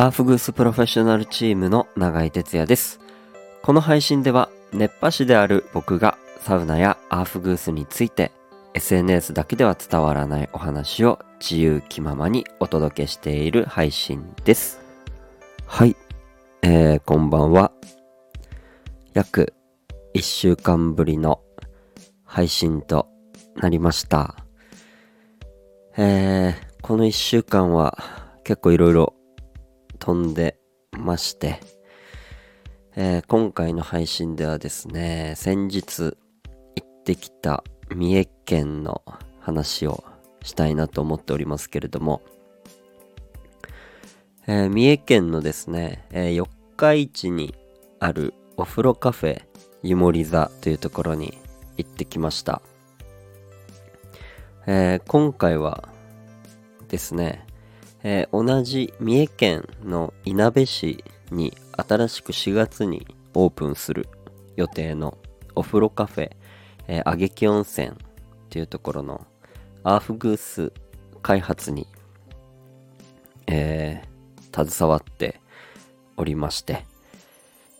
アーフグースプロフェッショナルチームの永井哲也です。この配信では熱波師である僕がサウナやアーフグースについて SNS だけでは伝わらないお話を自由気ままにお届けしている配信です。はい、えー、こんばんは。約1週間ぶりの配信となりました。えー、この1週間は結構いろいろ飛んでまして、えー今回の配信ではですね、先日行ってきた三重県の話をしたいなと思っておりますけれども、えー三重県のですね、えー四日市にあるお風呂カフェ湯守座というところに行ってきました。えー今回はですね、えー同じ三重県のいなべ市に新しく4月にオープンする予定のお風呂カフェ、えー、あげき温泉というところのアーフグース開発に、えー携わっておりまして、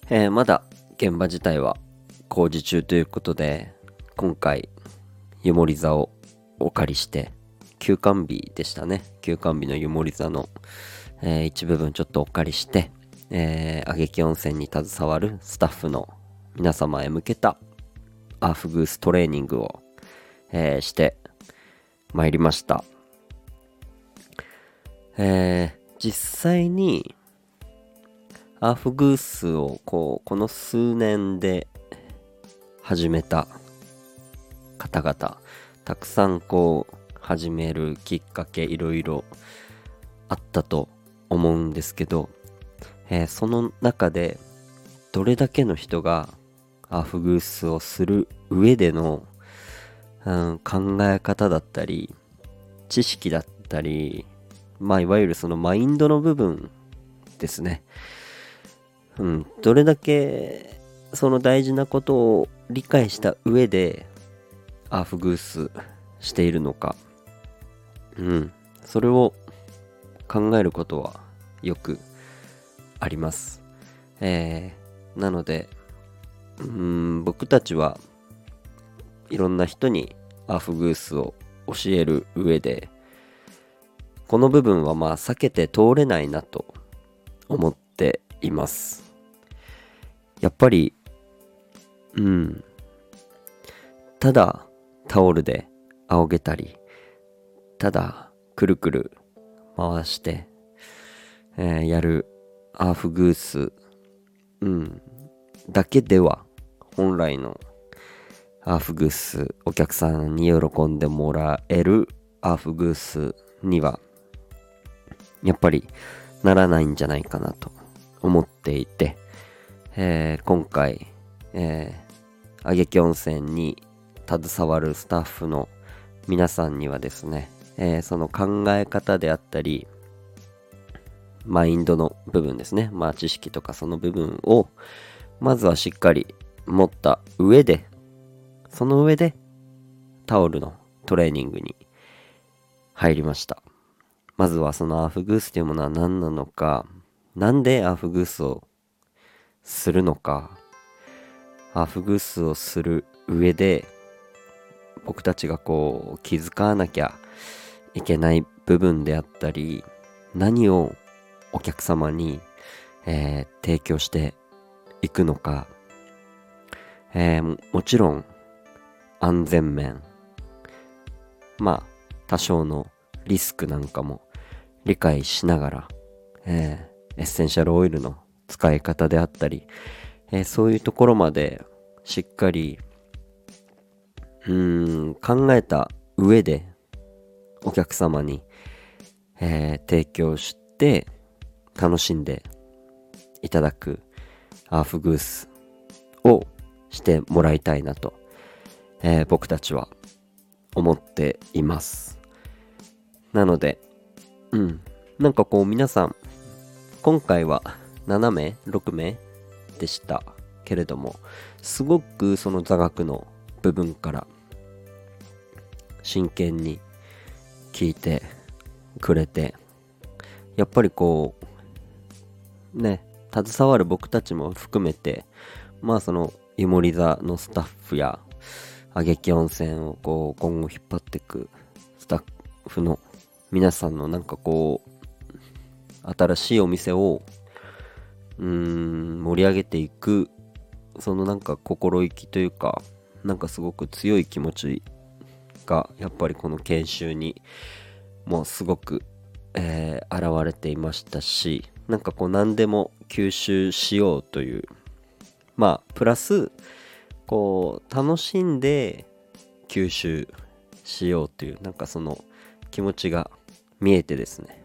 えーまだ現場自体は工事中ということで今回湯守座をお借りして休館日でしたね。休館日の湯守座の、えー一部分ちょっとお借りして、えー、あげき温泉に携わるスタッフの皆様へ向けたアーフグーストレーニングを、えーしてまいりました。えー実際にアーフグースをこうこの数年で始めた方々たくさんこう始めるきっかけいろいろあったと思うんですけど、えーその中でどれだけの人がアフグースをする上での、うん、考え方だったり知識だったりまあいわゆるそのマインドの部分ですね。うんどれだけその大事なことを理解した上でアーフグースしているのか。うん。それを考えることはよくあります。えーなのでうん僕たちはいろんな人にアーフグースを教える上でこの部分はまあ避けて通れないなと思っています。やっぱりうん。ただタオルで仰げたりただくるくる回して、えーやるアーフグース。うん。だけでは本来のアーフグースお客さんに喜んでもらえるアーフグースにはやっぱりならないんじゃないかなと思っていて、えー今回、えー、あげき温泉に携わるスタッフの皆さんにはですね、えーその考え方であったりマインドの部分ですね。まあ知識とかその部分をまずはしっかり持った上でその上でタオルのトレーニングに入りました。まずはそのアーフグースというものは何なのかなんでアーフグースをするのかアーフグースをする上で僕たちがこう気づかなきゃいけない部分であったり何をお客様に、えー提供していくのか、えーもちろん安全面。まあ多少のリスクなんかも理解しながら、えーエッセンシャルオイルの使い方であったり、えーそういうところまでしっかりうん考えた上でお客様に、えー提供して楽しんでいただくアーフグースをしてもらいたいなと、えー僕たちは思っています。なのでうんなんかこう皆さん今回は7名6名でしたけれどもすごくその座学の部分から真剣に聞いてくれてやっぱりこうね携わる僕たちも含めてまあその湯守座のスタッフやあげき温泉をこう今後引っ張っていくスタッフの皆さんのなんかこう新しいお店をうーん盛り上げていくそのなんか心意気というかなんかすごく強い気持ちがやっぱりこの研修にもうすごく、えー、現れていましたしなんかこう何でも吸収しようというまあプラスこう楽しんで吸収しようというなんかその気持ちが見えてですね。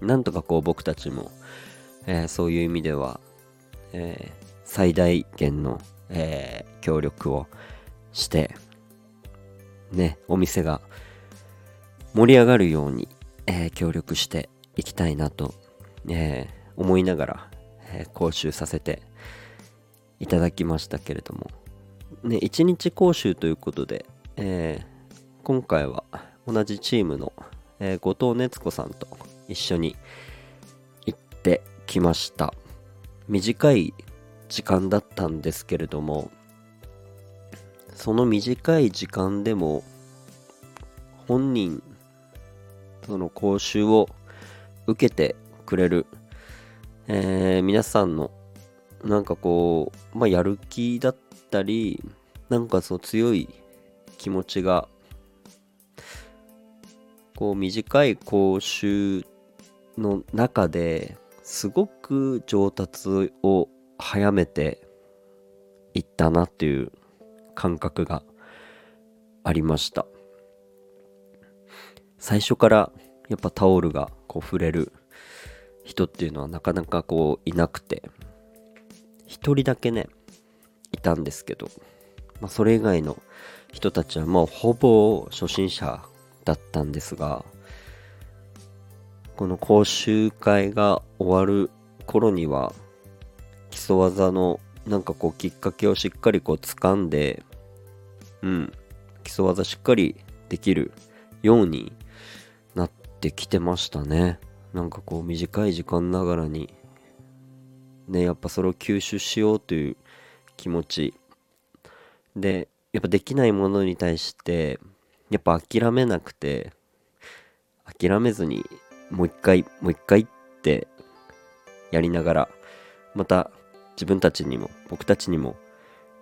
なんとかこう僕たちも、えー、そういう意味では、えー、最大限の、えー、協力をしてねお店が盛り上がるように、え協力していきたいなと、え思いながら、え講習させていただきましたけれども、ね、1日講習ということで、え、今回は同じチームの、え、後藤熱子さんと一緒に行ってきました。短い時間だったんですけれどもその短い時間でも本人その講習を受けてくれる、えー、皆さんのなんかこう、まあ、やる気だったりなんかそう強い気持ちがこう短い講習の中ですごく上達を早めていったなっていう。感覚がありました。最初からやっぱタオルがこう触れる人っていうのはなかなかこういなくて一人だけねいたんですけど、まあ、それ以外の人たちはもうほぼ初心者だったんですがこの講習会が終わる頃には基礎技のなんかこうきっかけをしっかりこう掴んでうん基礎技しっかりできるようになってきてましたね。なんかこう短い時間ながらにねやっぱそれを吸収しようという気持ち。でやっぱできないものに対してやっぱ諦めなくて諦めずにもう一回もう一回ってやりながらまた自分たちにも僕たちにも、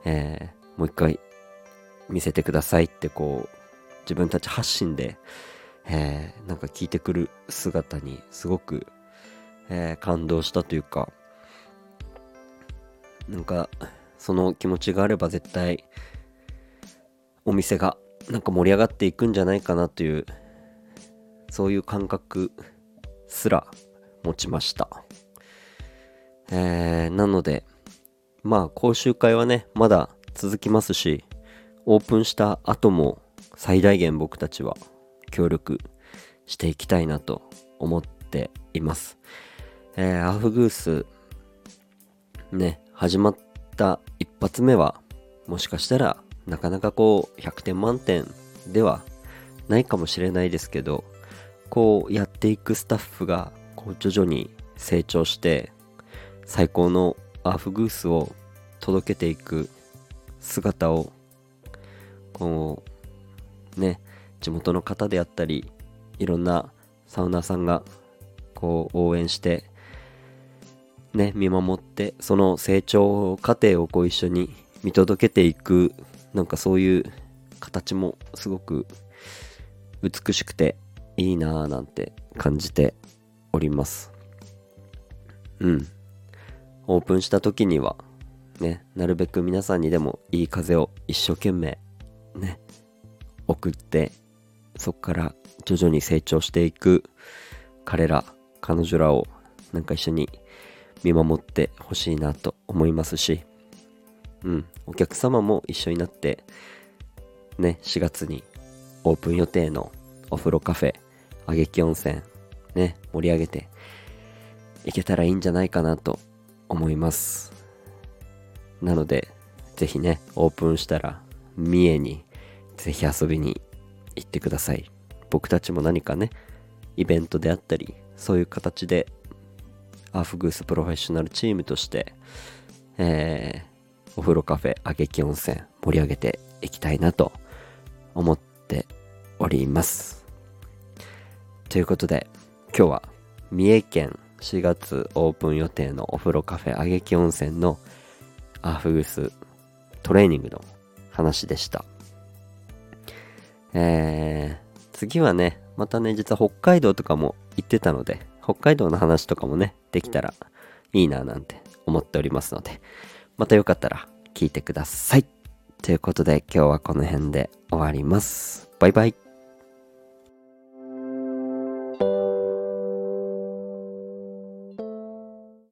えー、もう一回見せてくださいってこう自分たち発信で、えー、なんか聞いてくる姿にすごく、えー、感動したというかなんかその気持ちがあれば絶対お店がなんか盛り上がっていくんじゃないかなというそういう感覚すら持ちました。えー、なので、まあ講習会はね、まだ続きますし、オープンした後も最大限僕たちは協力していきたいなと思っています。えー、アフグース、ね、始まった一発目は、もしかしたらなかなかこう100点満点ではないかもしれないですけど、こうやっていくスタッフがこう徐々に成長して最高のアフグースを届けていく姿をこうね地元の方であったりいろんなサウナーさんがこう応援してね見守ってその成長過程をこう一緒に見届けていくなんかそういう形もすごく美しくていいなぁなんて感じております。うん。オープンした時にはねなるべく皆さんにでもいい風を一生懸命ね送ってそこから徐々に成長していく彼ら彼女らをなんか一緒に見守ってほしいなと思いますしうんお客様も一緒になってね4月にオープン予定のお風呂カフェあげき温泉ね盛り上げていけたらいいんじゃないかなと思います。なので、ぜひね、オープンしたら、三重にぜひ遊びに行ってください。僕たちも何かね、イベントであったり、そういう形でアーフグースプロフェッショナルチームとしてえー、お風呂カフェあげき温泉盛り上げていきたいなと思っておりますということで今日は三重県4月オープン予定のお風呂カフェあげき温泉のアーフグストレーニングの話でした。えー、次はね、またね、実は北海道とかも行ってたので、北海道の話とかもね、できたらいいななんて思っておりますので、またよかったら聞いてください。ということで今日はこの辺で終わります。バイバイ。